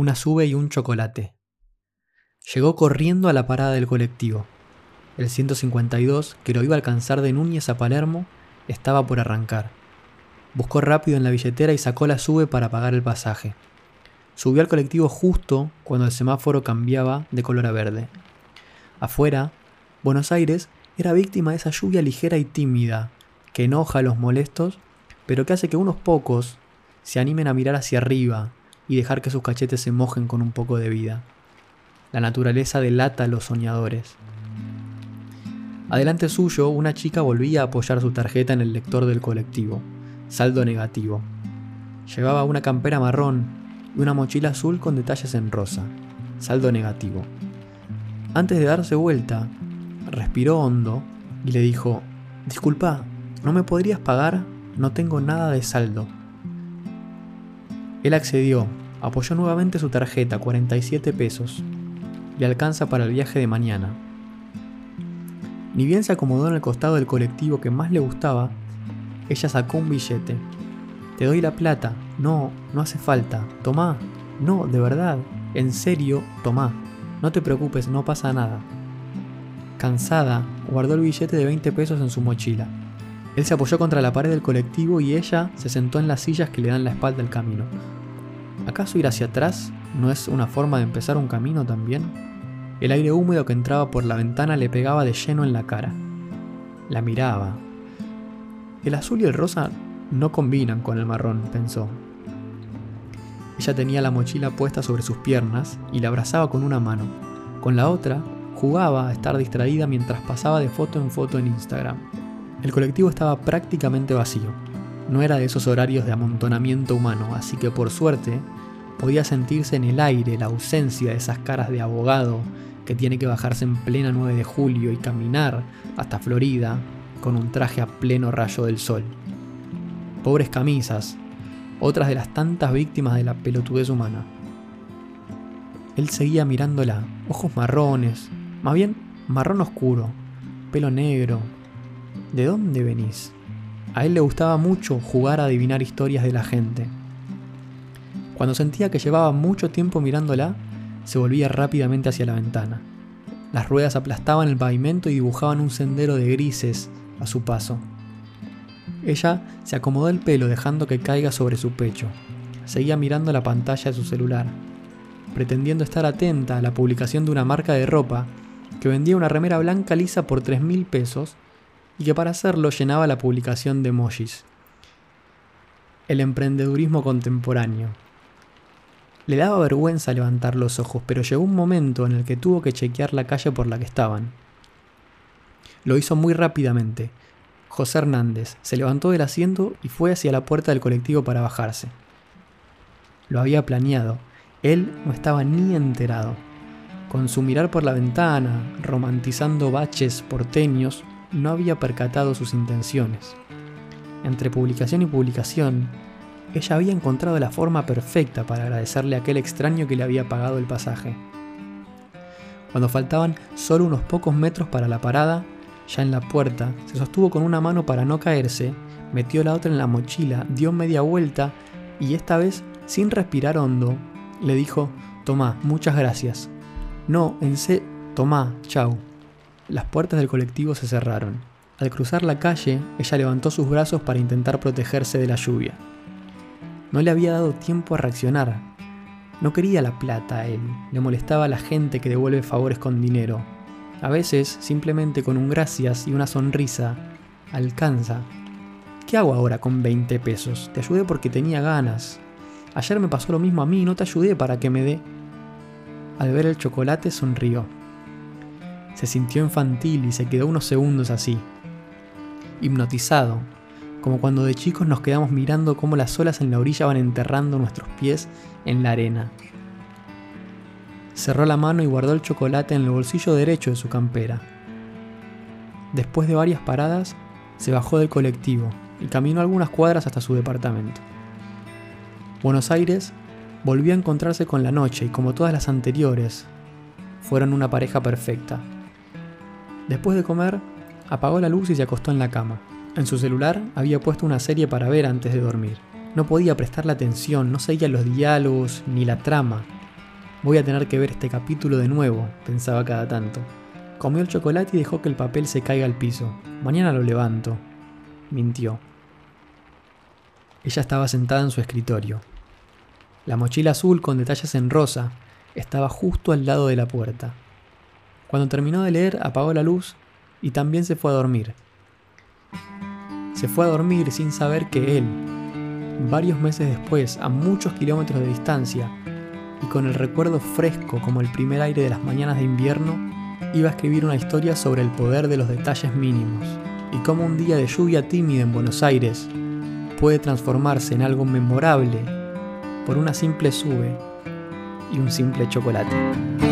una sube y un chocolate. Llegó corriendo a la parada del colectivo. El 152, que lo iba a alcanzar de Núñez a Palermo, estaba por arrancar. Buscó rápido en la billetera y sacó la sube para pagar el pasaje. Subió al colectivo justo cuando el semáforo cambiaba de color a verde. Afuera, Buenos Aires era víctima de esa lluvia ligera y tímida, que enoja a los molestos, pero que hace que unos pocos se animen a mirar hacia arriba y dejar que sus cachetes se mojen con un poco de vida. La naturaleza delata a los soñadores. Adelante suyo, una chica volvía a apoyar su tarjeta en el lector del colectivo. Saldo negativo. Llevaba una campera marrón y una mochila azul con detalles en rosa. Saldo negativo. Antes de darse vuelta, respiró hondo y le dijo, Disculpa, ¿no me podrías pagar? No tengo nada de saldo. Él accedió, apoyó nuevamente su tarjeta, 47 pesos. Le alcanza para el viaje de mañana. Ni bien se acomodó en el costado del colectivo que más le gustaba, ella sacó un billete. Te doy la plata. No, no hace falta. Tomá. No, de verdad. En serio, tomá. No te preocupes, no pasa nada. Cansada, guardó el billete de 20 pesos en su mochila. Él se apoyó contra la pared del colectivo y ella se sentó en las sillas que le dan la espalda al camino. ¿Acaso ir hacia atrás no es una forma de empezar un camino también? El aire húmedo que entraba por la ventana le pegaba de lleno en la cara. La miraba, el azul y el rosa no combinan con el marrón, pensó. Ella tenía la mochila puesta sobre sus piernas y la abrazaba con una mano. Con la otra, jugaba a estar distraída mientras pasaba de foto en foto en Instagram. El colectivo estaba prácticamente vacío. No era de esos horarios de amontonamiento humano, así que por suerte podía sentirse en el aire la ausencia de esas caras de abogado que tiene que bajarse en plena 9 de julio y caminar hasta Florida con un traje a pleno rayo del sol. Pobres camisas, otras de las tantas víctimas de la pelotudez humana. Él seguía mirándola, ojos marrones, más bien marrón oscuro, pelo negro. ¿De dónde venís? A él le gustaba mucho jugar a adivinar historias de la gente. Cuando sentía que llevaba mucho tiempo mirándola, se volvía rápidamente hacia la ventana. Las ruedas aplastaban el pavimento y dibujaban un sendero de grises a su paso. Ella se acomodó el pelo dejando que caiga sobre su pecho. Seguía mirando la pantalla de su celular, pretendiendo estar atenta a la publicación de una marca de ropa que vendía una remera blanca lisa por 3 mil pesos y que para hacerlo llenaba la publicación de emojis. El emprendedurismo contemporáneo. Le daba vergüenza levantar los ojos, pero llegó un momento en el que tuvo que chequear la calle por la que estaban. Lo hizo muy rápidamente. José Hernández se levantó del asiento y fue hacia la puerta del colectivo para bajarse. Lo había planeado. Él no estaba ni enterado. Con su mirar por la ventana, romantizando baches porteños, no había percatado sus intenciones. Entre publicación y publicación, ella había encontrado la forma perfecta para agradecerle a aquel extraño que le había pagado el pasaje. Cuando faltaban solo unos pocos metros para la parada, ya en la puerta, se sostuvo con una mano para no caerse, metió la otra en la mochila, dio media vuelta y esta vez, sin respirar hondo, le dijo, Tomá, muchas gracias. No, en se... Tomá, chau. Las puertas del colectivo se cerraron. Al cruzar la calle, ella levantó sus brazos para intentar protegerse de la lluvia. No le había dado tiempo a reaccionar. No quería la plata a él, le molestaba a la gente que devuelve favores con dinero, a veces, simplemente con un gracias y una sonrisa, alcanza. ¿Qué hago ahora con 20 pesos? Te ayudé porque tenía ganas. Ayer me pasó lo mismo a mí, no te ayudé para que me dé. Al ver el chocolate sonrió. Se sintió infantil y se quedó unos segundos así, hipnotizado, como cuando de chicos nos quedamos mirando cómo las olas en la orilla van enterrando nuestros pies en la arena. Cerró la mano y guardó el chocolate en el bolsillo derecho de su campera. Después de varias paradas, se bajó del colectivo y caminó algunas cuadras hasta su departamento. Buenos Aires volvió a encontrarse con la noche y como todas las anteriores, fueron una pareja perfecta. Después de comer, apagó la luz y se acostó en la cama. En su celular había puesto una serie para ver antes de dormir. No podía prestarle atención, no seguía los diálogos ni la trama, Voy a tener que ver este capítulo de nuevo, pensaba cada tanto. Comió el chocolate y dejó que el papel se caiga al piso. Mañana lo levanto. Mintió. Ella estaba sentada en su escritorio. La mochila azul con detalles en rosa estaba justo al lado de la puerta. Cuando terminó de leer, apagó la luz y también se fue a dormir. Se fue a dormir sin saber que él, varios meses después, a muchos kilómetros de distancia, y con el recuerdo fresco como el primer aire de las mañanas de invierno, iba a escribir una historia sobre el poder de los detalles mínimos y cómo un día de lluvia tímida en Buenos Aires puede transformarse en algo memorable por una simple sube y un simple chocolate.